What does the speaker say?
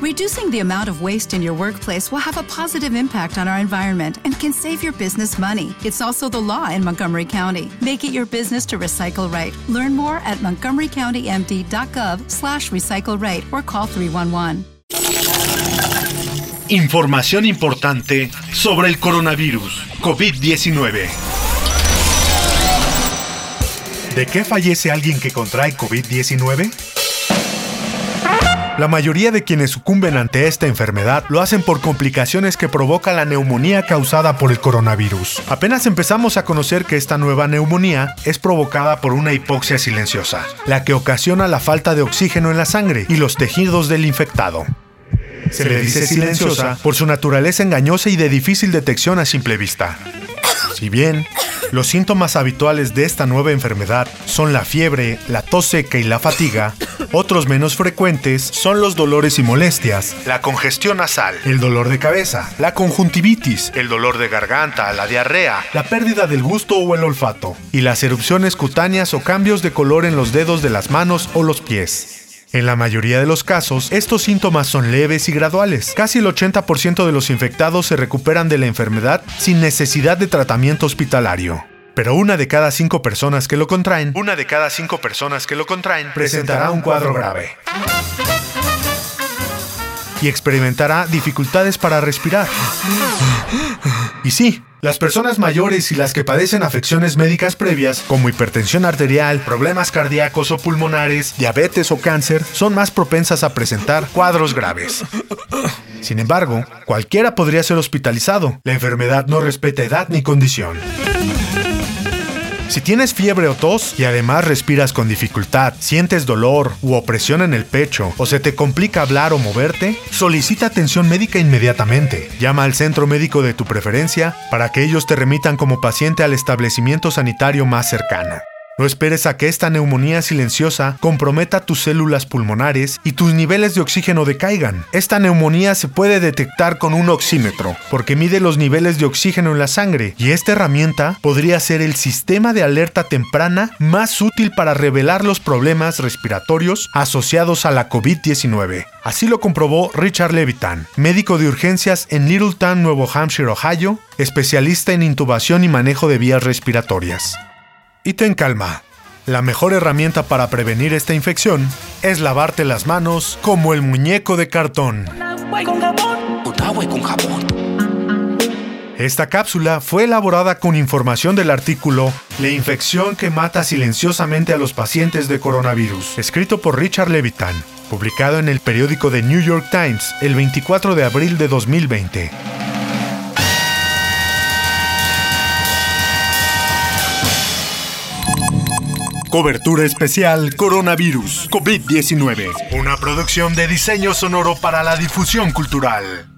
Reducing the amount of waste in your workplace will have a positive impact on our environment and can save your business money. It's also the law in Montgomery County. Make it your business to recycle right. Learn more at montgomerycountymd.gov slash recycle right or call 311. Información importante sobre el coronavirus COVID-19. ¿De qué fallece alguien que contrae COVID-19? La mayoría de quienes sucumben ante esta enfermedad lo hacen por complicaciones que provoca la neumonía causada por el coronavirus. Apenas empezamos a conocer que esta nueva neumonía es provocada por una hipoxia silenciosa, la que ocasiona la falta de oxígeno en la sangre y los tejidos del infectado. Se le dice silenciosa por su naturaleza engañosa y de difícil detección a simple vista. Si bien los síntomas habituales de esta nueva enfermedad son la fiebre, la tos seca y la fatiga, otros menos frecuentes son los dolores y molestias, la congestión nasal, el dolor de cabeza, la conjuntivitis, el dolor de garganta, la diarrea, la pérdida del gusto o el olfato, y las erupciones cutáneas o cambios de color en los dedos de las manos o los pies. En la mayoría de los casos, estos síntomas son leves y graduales. Casi el 80% de los infectados se recuperan de la enfermedad sin necesidad de tratamiento hospitalario. Pero una de cada cinco personas que lo contraen, una de cada cinco personas que lo contraen, presentará un cuadro grave y experimentará dificultades para respirar. Y sí, las personas mayores y las que padecen afecciones médicas previas, como hipertensión arterial, problemas cardíacos o pulmonares, diabetes o cáncer, son más propensas a presentar cuadros graves. Sin embargo, cualquiera podría ser hospitalizado. La enfermedad no respeta edad ni condición. Si tienes fiebre o tos y además respiras con dificultad, sientes dolor u opresión en el pecho o se te complica hablar o moverte, solicita atención médica inmediatamente. Llama al centro médico de tu preferencia para que ellos te remitan como paciente al establecimiento sanitario más cercano. No esperes a que esta neumonía silenciosa comprometa tus células pulmonares y tus niveles de oxígeno decaigan. Esta neumonía se puede detectar con un oxímetro, porque mide los niveles de oxígeno en la sangre, y esta herramienta podría ser el sistema de alerta temprana más útil para revelar los problemas respiratorios asociados a la COVID-19. Así lo comprobó Richard Levitan, médico de urgencias en Littleton, Nuevo Hampshire, Ohio, especialista en intubación y manejo de vías respiratorias. Y ten calma. La mejor herramienta para prevenir esta infección es lavarte las manos como el muñeco de cartón. Esta cápsula fue elaborada con información del artículo La infección que mata silenciosamente a los pacientes de coronavirus, escrito por Richard Levitan, publicado en el periódico The New York Times el 24 de abril de 2020. Cobertura especial Coronavirus COVID-19. Una producción de diseño sonoro para la difusión cultural.